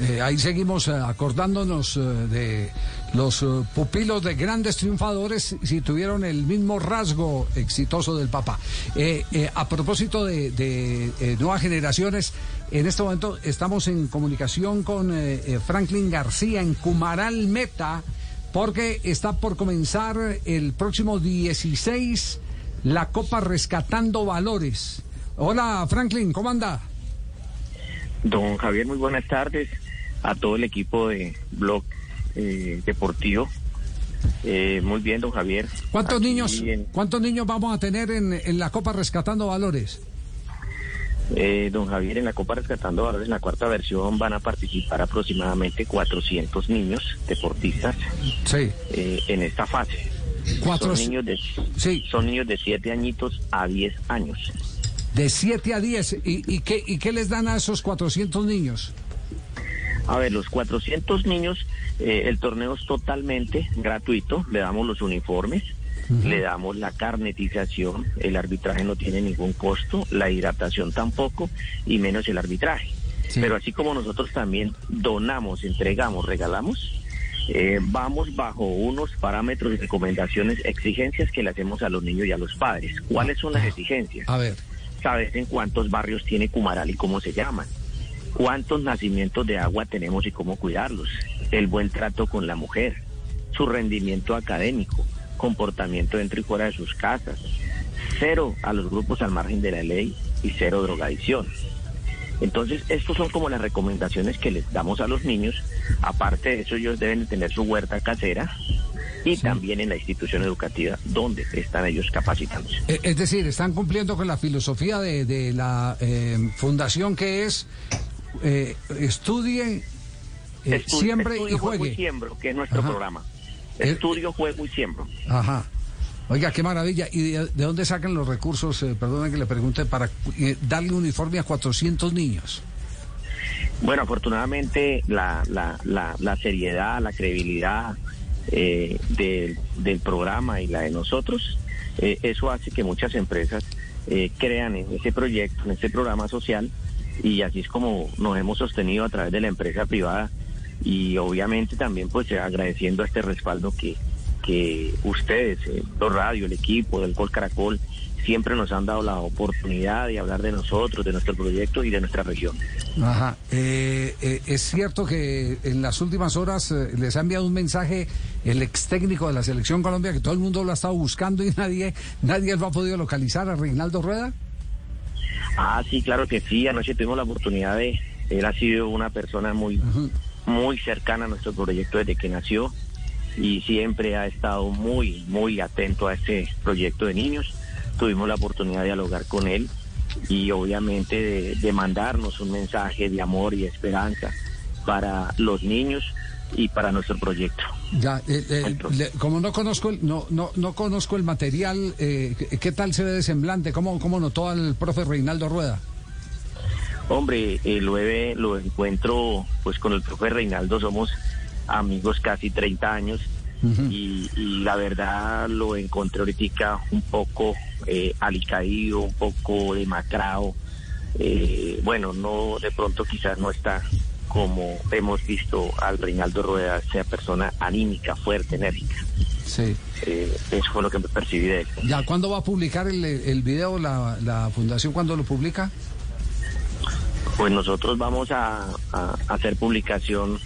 Eh, ahí seguimos eh, acordándonos eh, de los pupilos de grandes triunfadores si tuvieron el mismo rasgo exitoso del Papa. A propósito de, nuevas generaciones, en este momento estamos en comunicación con Franklin García en Cumaral Meta, porque está por comenzar el próximo 16 la Copa Rescatando Valores. Hola Franklin, ¿cómo anda? Don Javier, muy buenas tardes a todo el equipo de Blog eh, Deportivo. Eh, muy bien, don Javier. ¿Cuántos Aquí niños, en- ¿Cuántos niños vamos a tener en, en la Copa Rescatando Valores? eh, don Javier, en la Copa Rescatando Valores, en la cuarta versión, van a participar aproximadamente 400 niños deportistas Sí. eh, en esta fase. Cuatro, Son niños, de, Sí. son niños de 7 añitos a 10 años. De 7 a 10. ¿Y, y, qué, ¿Y qué les dan a esos 400 niños? A ver, los 400 niños, eh, el torneo es totalmente gratuito, le damos los uniformes, le damos la carnetización, el arbitraje no tiene ningún costo, la hidratación tampoco, y menos el arbitraje. Sí. Pero así como nosotros también donamos, entregamos, regalamos, eh, vamos bajo unos parámetros recomendaciones, exigencias que le hacemos a los niños y a los padres. ¿Cuáles son las exigencias? A ver. Sabes en cuántos barrios tiene Cumaral y cómo se llaman, cuántos nacimientos de agua tenemos y cómo cuidarlos, el buen trato con la mujer, su rendimiento académico, comportamiento dentro y fuera de sus casas, cero a los grupos al margen de la ley y cero drogadicción. Entonces, estos son como las recomendaciones que les damos a los niños. Aparte de eso, ellos deben de tener su huerta casera y también en la institución educativa donde están ellos capacitándose. Eh, Es decir, están cumpliendo con la filosofía de, de la eh, fundación que es eh, estudie, eh, Estu- siempre estudio, y juego juegue. y siembro, que es nuestro Ajá. programa. Eh, Estudio, juego y siembro. Ajá. Oiga, qué maravilla. ¿Y de, de dónde sacan los recursos, eh, perdone que le pregunte, para eh, darle uniforme a 400 niños? Bueno, afortunadamente la, la, la, la seriedad, la credibilidad eh, del, del programa y la de nosotros, eh, eso hace que muchas empresas eh, crean en ese proyecto, en ese programa social, y así es como nos hemos sostenido a través de la empresa privada y obviamente también pues agradeciendo este respaldo que, que ustedes, eh, los radio, el equipo del Gol Caracol, siempre nos han dado la oportunidad de hablar de nosotros, de nuestro proyecto y de nuestra región. Ajá. Eh, eh, es cierto que en las últimas horas eh, les ha enviado un mensaje el ex técnico de la Selección Colombia que todo el mundo lo ha estado buscando y nadie, nadie lo ha podido localizar a Reinaldo Rueda. Ah, sí, claro que sí. Anoche tuvimos la oportunidad de. Él ha sido una persona muy, muy cercana a nuestro proyecto desde que nació y siempre ha estado muy, muy atento a este proyecto de niños. Tuvimos la oportunidad de dialogar con él y obviamente de, de mandarnos un mensaje de amor y esperanza para los niños y para nuestro proyecto. Ya, eh, eh, le- como no conozco el, no, no, no conozco el material, eh, ¿qué, tal se ve de semblante? ¿Cómo, ¿Cómo notó al profe Reinaldo Rueda? Hombre, eh, lo, lo encuentro pues con el profe Reinaldo, somos amigos casi 30 años y, y la verdad lo encontré ahorita un poco eh, alicaído, un poco demacrado. Eh, bueno, no de pronto quizás no está como hemos visto al Reinaldo Rueda, sea persona anímica, fuerte, enérgica. Sí. Eh, eso fue lo que me percibí de él. Ya, ¿cuándo va a publicar el, el video la, la fundación? ¿Cuándo lo publica? Pues nosotros vamos a, a hacer publicación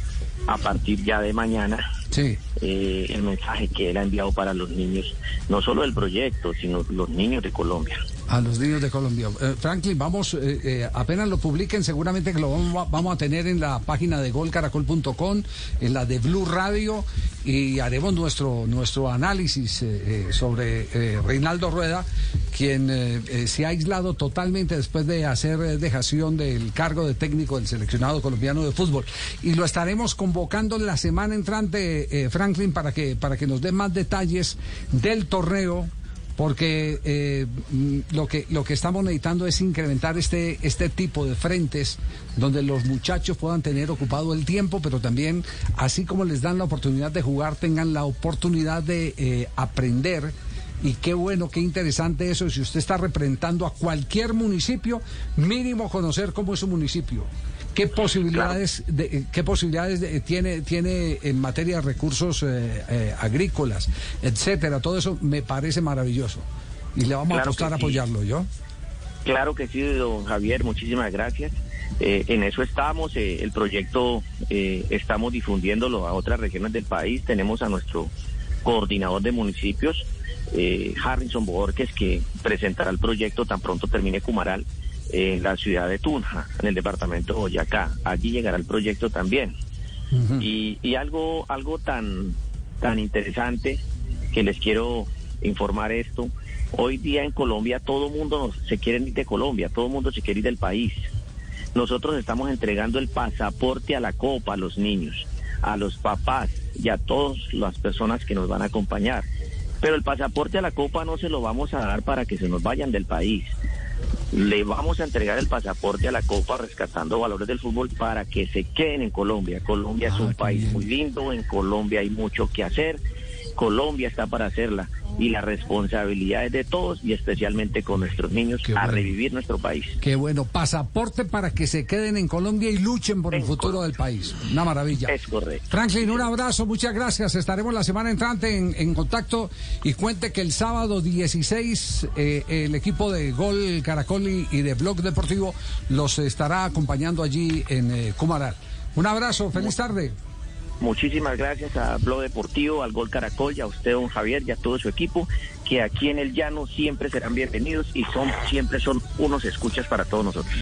a partir ya de mañana Sí. eh, el mensaje que él ha enviado para los niños, no solo del proyecto, sino los niños de Colombia. A los niños de Colombia. Eh, Franklin, vamos, eh, eh, apenas lo publiquen, seguramente que lo vamos, a tener en la página de golcaracol.com, en la de Blue Radio, y haremos nuestro, nuestro análisis sobre Reinaldo Rueda, quien se ha aislado totalmente después de hacer dejación del cargo de técnico del seleccionado colombiano de fútbol. Y lo estaremos convocando la semana entrante, Franklin, para que, para que nos dé más detalles del torneo porque eh, mm, lo que lo que estamos necesitando es incrementar este este tipo de frentes donde los muchachos puedan tener ocupado el tiempo, pero también así como les dan la oportunidad de jugar, tengan la oportunidad de eh, aprender. Y qué bueno, qué interesante eso. Si usted está representando a cualquier municipio, mínimo conocer cómo es su municipio. ¿Qué posibilidades, de, qué posibilidades tiene, tiene en materia de recursos eh, eh, agrícolas, etcétera? Todo eso me parece maravilloso. Y le vamos a apostar a apoyarlo, ¿yo? Claro que sí, don Javier, muchísimas gracias. Eh, en eso estamos, el proyecto estamos difundiéndolo a otras regiones del país. Tenemos a nuestro coordinador de municipios, Harrison Borges, que presentará el proyecto tan pronto termine Cumaral en la ciudad de Tunja, en el departamento de Boyacá. Allí llegará el proyecto también. y, y, algo, algo tan, tan interesante que les quiero informar esto. Hoy día en Colombia todo el mundo se quiere ir de Colombia, todo el mundo se quiere ir del país. Nosotros estamos entregando el pasaporte a la copa a los niños, a los papás y a todas las personas que nos van a acompañar. Pero el pasaporte a la copa no se lo vamos a dar para que se nos vayan del país le vamos a entregar el pasaporte a la Copa rescatando valores del fútbol para que se queden en Colombia. Colombia es ah, un país muy lindo, en Colombia hay mucho que hacer, Colombia está para hacerla y la responsabilidad es de todos y especialmente con nuestros niños a revivir nuestro país. Qué bueno, pasaporte para que se queden en Colombia y luchen por el futuro del país. Una maravilla. Es correcto. Franklin, un abrazo, muchas gracias. Estaremos la semana entrante en, contacto y cuente que el sábado 16 eh, el equipo de Gol Caracol y, de Blog Deportivo los estará acompañando allí en eh, Cumaral. Un abrazo, feliz tarde. Muchísimas gracias a Blog Deportivo, al Gol Caracol y a usted, don Javier, y a todo su equipo, que aquí en el llano siempre serán bienvenidos y son siempre son unos escuchas para todos nosotros.